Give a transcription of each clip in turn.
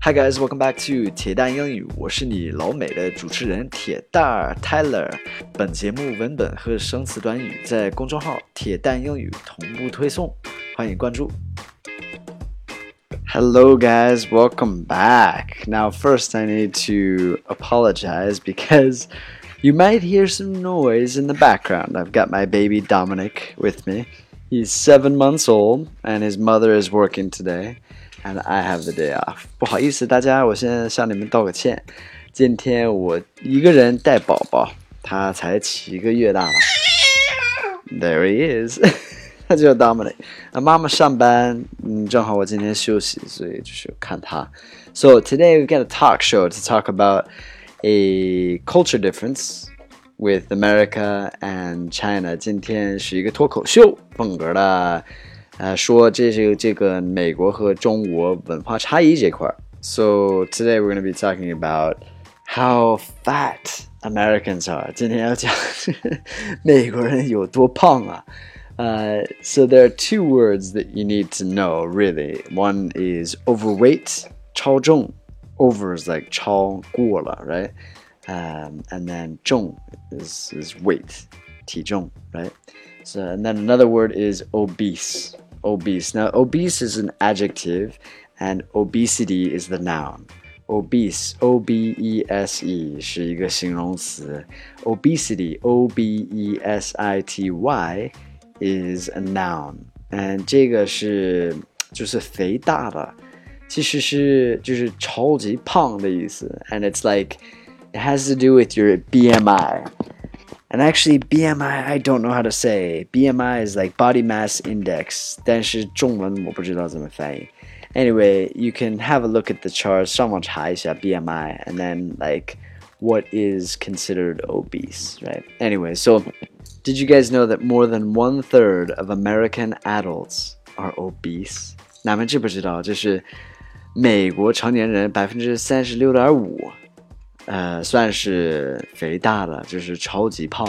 Hi guys, welcome back to 铁蛋英语，我是你老美的主持人铁蛋儿 Tyler。本节目文本和生词短语在公众号“铁蛋英语”同步推送，欢迎关注。Hello guys, welcome back. Now first I need to apologize because you might hear some noise in the background. I've got my baby Dominic with me. He's seven months old and his mother is working today and I have the day off. 不好意思，大家，我先向你们道个歉。今天我一个人带宝宝，他才七个月大了。There he is，他叫 Dominic。那妈妈上班，嗯，正好我今天休息，所以就是看他。So today we got a talk show to talk about a culture difference with America and China。今天是一个脱口秀风格的。 呃，说这是这个美国和中国文化差异这块儿。So today we're going to be talking about how fat Americans are. 今天要讲美国人有多胖啊。Uh, so there are two words that you need to know really. One is overweight, 超重. Over is like 超过了, right? Um, and then 重 is is weight, 体重, right? So and then another word is obese obese. Now, obese is an adjective and obesity is the noun. Obese, O B E S E 是一个形容词，obesity, O B E S I T Y is a noun. And 这个是就是肥大的，其实是就是超级胖的意思。And it's like it has to do with your BMI. And actually, BMI I don't know how to say. BMI is like body mass index. Anyway, you can have a look at the chart. 上网查一下 BMI, and then like what is considered obese, right? Anyway, so did you guys know that more than one third of American adults are obese? 哪们知不知道？就是美国成年人百分之三十六点五。 呃，算是肥大的，就是超级胖。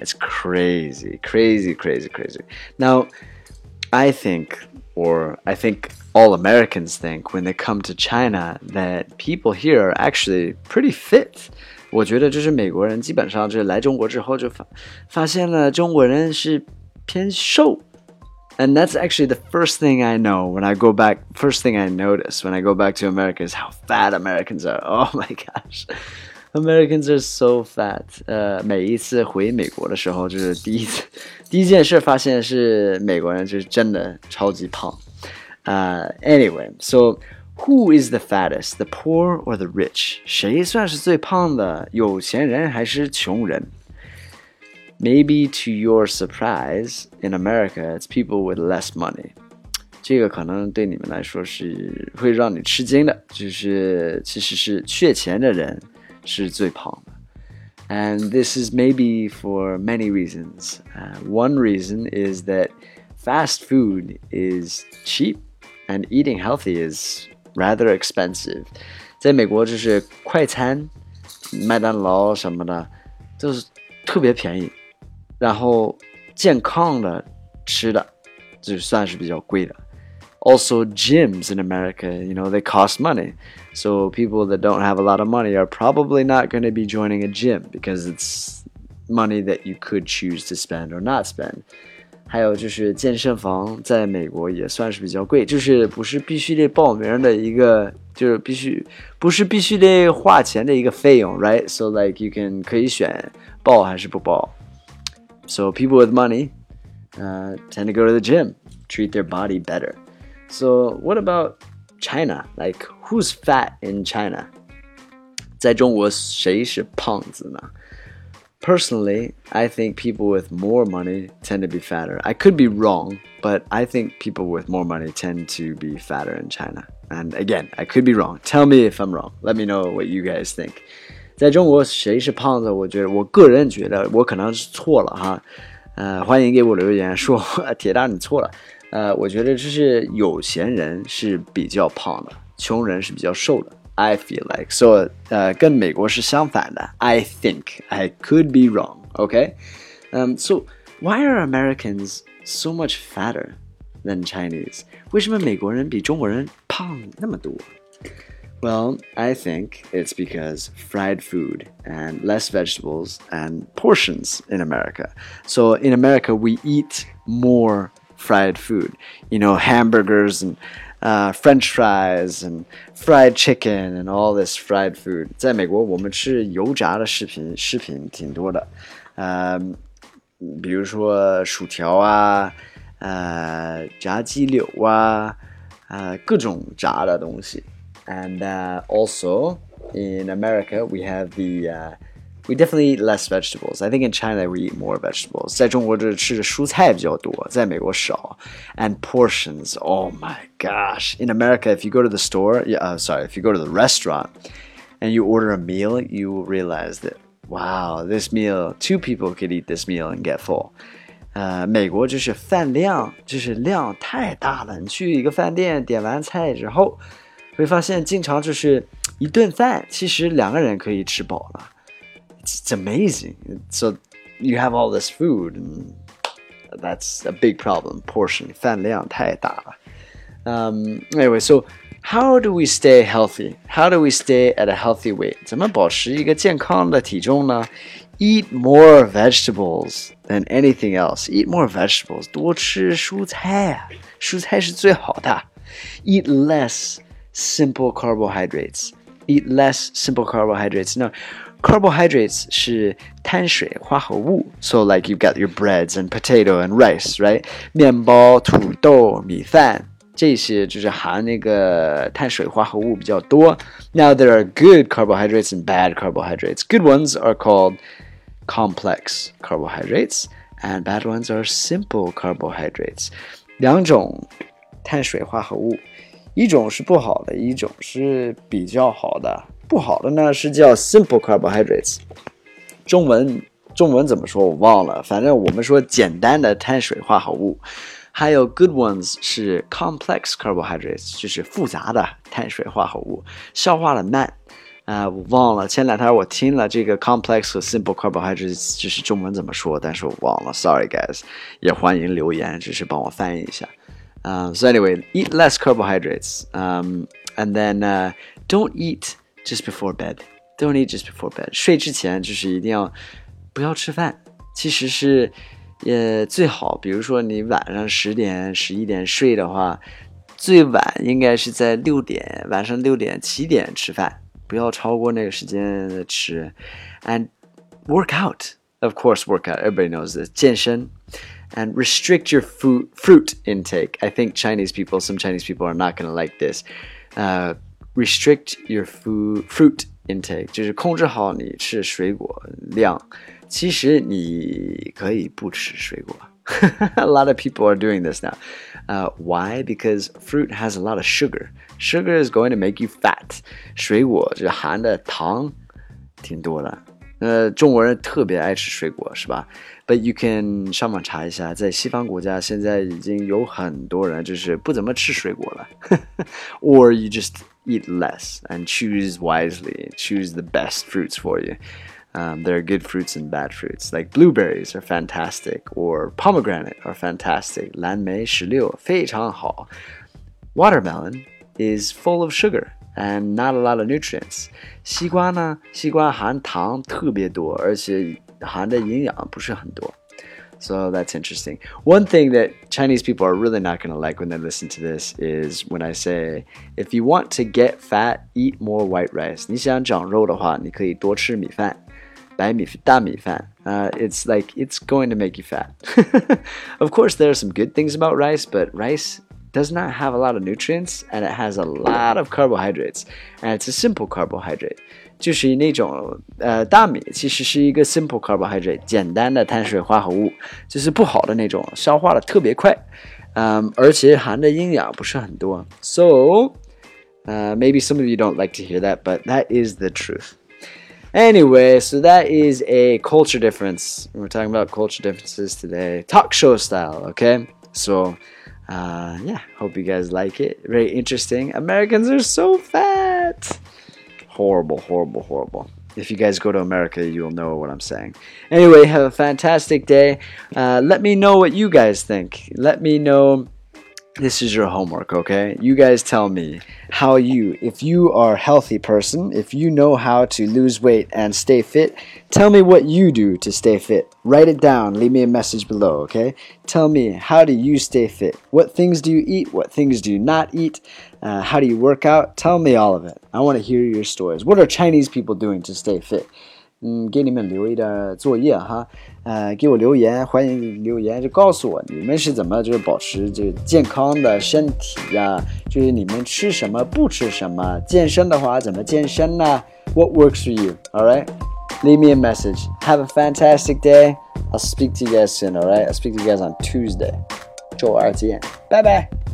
It's crazy, crazy, crazy, crazy. Now, I think, or I think all Americans think, when they come to China, that people here are actually pretty fit. 我觉得就是美国人基本上就是来中国之后就发发现了中国人是偏瘦。 and that's actually the first thing I know when I go back. First thing I notice when I go back to America is how fat Americans are. Oh my gosh. Americans are so fat. 呃，每一次回美国的时候，就是第一次，第一件事发现是美国人就是真的超级胖。呃、uh,，anyway, so who is the fattest, the poor or the rich? 谁算是最胖的？有钱人还是穷人 ？Maybe to your surprise, in America, it's people with less money. 这个可能对你们来说是会让你吃惊的，就是其实是缺钱的人是最胖的。And this is maybe for many reasons. Uh, one reason is that fast food is cheap and eating healthy is rather expensive. 在美国，就是快餐、麦当劳什么的，就是特别便宜。 然后健康的吃的就算是比较贵的。Also, gyms in America, you know, they cost money. So people that don't have a lot of money are probably not going to be joining a gym because it's money that you could choose to spend or not spend. 还有就是健身房在美国也算是比较贵，就是不是必须得报名的一个，就是必须不是必须得花钱的一个费用，right? So like you can 可以选报还是不报。 So people with money uh, tend to go to the gym, treat their body better. So what about China? Like who's fat in China? Personally, I think people with more money tend to be fatter. I could be wrong, but I think people with more money tend to be fatter in China. And again, I could be wrong. Tell me if I'm wrong. Let me know what you guys think. 在中国谁是胖子？我觉得我个人觉得我可能是错了哈，呃，欢迎给我留言说铁蛋你错了。呃，我觉得就是有钱人是比较胖的，穷人是比较瘦的。I feel like so，呃，跟美国是相反的。I think I could be wrong. Okay, um, so why are Americans so much fatter than Chinese？为什么美国人比中国人胖那么多？ Well, I think it's because fried food and less vegetables and portions in America. So in America, we eat more fried food. You know, hamburgers and uh, French fries and fried chicken and all this fried food. 在美国，我们吃油炸的食品，食品挺多的。呃，比如说薯条啊，呃，炸鸡柳啊，呃，各种炸的东西。 and uh, also in America, we have the uh, we definitely eat less vegetables. I think in China we eat more vegetables. 在中国这吃的蔬菜比较多，在美国少。And portions, oh my gosh! In America, if you go to the store, yeah, uh, sorry, if you go to the restaurant and you order a meal, you will realize that wow, this meal, two people could eat this meal and get full. 呃，美国就是饭量，就是量太大了。你去一个饭店点完菜之后。 会发现经常就是一顿饭，其实两个人可以吃饱了。It's amazing. So you have all this food, and that's a big problem. Portion 饭量太大了。Um, anyway, so how do we stay healthy? How do we stay at a healthy weight? 怎么保持一个健康的体重呢？Eat more vegetables than anything else. Eat more vegetables. 多吃蔬菜啊，蔬菜是最好的。Eat less simple carbohydrates. Eat less simple carbohydrates. No, carbohydrates 是碳水化合物. So like you've got your breads and potato and rice, right? 面包、土豆、米饭。这些就是含那个碳水化合物比较多。Now there are good carbohydrates and bad carbohydrates. Good ones are called complex carbohydrates, and bad ones are simple carbohydrates. 两种碳水化合物。 一种是不好的，一种是比较好的。不好的呢是叫 simple carbohydrates，中文中文怎么说我忘了，反正我们说简单的碳水化合物。还有 good ones 是 complex carbohydrates，就是复杂的碳水化合物，消化的慢。啊，我忘了前两天我听了这个 complex 和 simple carbohydrates，就是中文怎么说，但是我忘了，sorry guys，也欢迎留言，只是帮我翻译一下。Um, so anyway, eat less carbohydrates, um, and then uh, don't eat just before bed. Don't eat just before bed. 睡之前就是一定要不要吃饭。其实是，呃，最好，比如说你晚上十点、十一点睡的话，最晚应该是在六点，晚上六点、七点吃饭，不要超过那个时间吃。And work out, of course, work out. Everybody knows this. 健身。 and restrict your food, fruit intake. I think Chinese people, some Chinese people are not going to like this. Uh, restrict your food fruit intake，就是控制好你吃水果量。其实你可以不吃水果。a lot of people are doing this now. Uh, why? Because fruit has a lot of sugar. Sugar is going to make you fat. 水果就含的糖挺多的。 呃，中国人特别爱吃水果，是吧？But you can 上网查一下，在西方国家现在已经有很多人就是不怎么吃水果了。Or you just eat less and choose wisely. Choose the best fruits for you. Um, there are good fruits and bad fruits. Like blueberries are fantastic, or pomegranate are fantastic. 蓝莓石榴非常好。Watermelon is full of sugar and not a lot of nutrients. 西瓜呢，西瓜含糖特别多，而且含的营养不是很多。So that's interesting. One thing that Chinese people are really not going to like when they listen to this is when I say, if you want to get fat, eat more white rice. 你想长肉的话，你可以多吃米饭，白米大米饭。Uh, it's like it's going to make you fat. of course, there are some good things about rice, but rice does not have a lot of nutrients and it has a lot of carbohydrates and it's a simple carbohydrate 就是那种呃大米其实是一个 simple carbohydrate 简单的碳水化合物，就是不好的那种，消化的特别快，嗯，而且含的营养不是很多。So, uh, maybe some of you don't like to hear that, but that is the truth. Anyway, so that is a culture difference. We're talking about culture differences today, talk show style. Okay, so uh, yeah, hope you guys like it. Very interesting. Americans are so fat. Horrible, horrible, horrible. If you guys go to America, you'll know what I'm saying. Anyway, have a fantastic day. Uh, let me know what you guys think. Let me know this is your homework, okay? You guys tell me how you, if you are a healthy person, if you know how to lose weight and stay fit, tell me what you do to stay fit. Write it down, leave me a message below, okay? Tell me how do you stay fit? What things do you eat? What things do you not eat? Uh, how do you work out? Tell me all of it. I want to hear your stories. What are Chinese people doing to stay fit? 嗯，给你们留一点作业哈，呃，给我留言，欢迎留言，就告诉我你们是怎么就是保持这个健康的身体呀，就是你们吃什么不吃什么，健身的话怎么健身呢？What works for you? All right, leave me a message. Have a fantastic day. I'll speak to you guys soon. All right, I'll speak to you guys on Tuesday. 周二见，拜拜。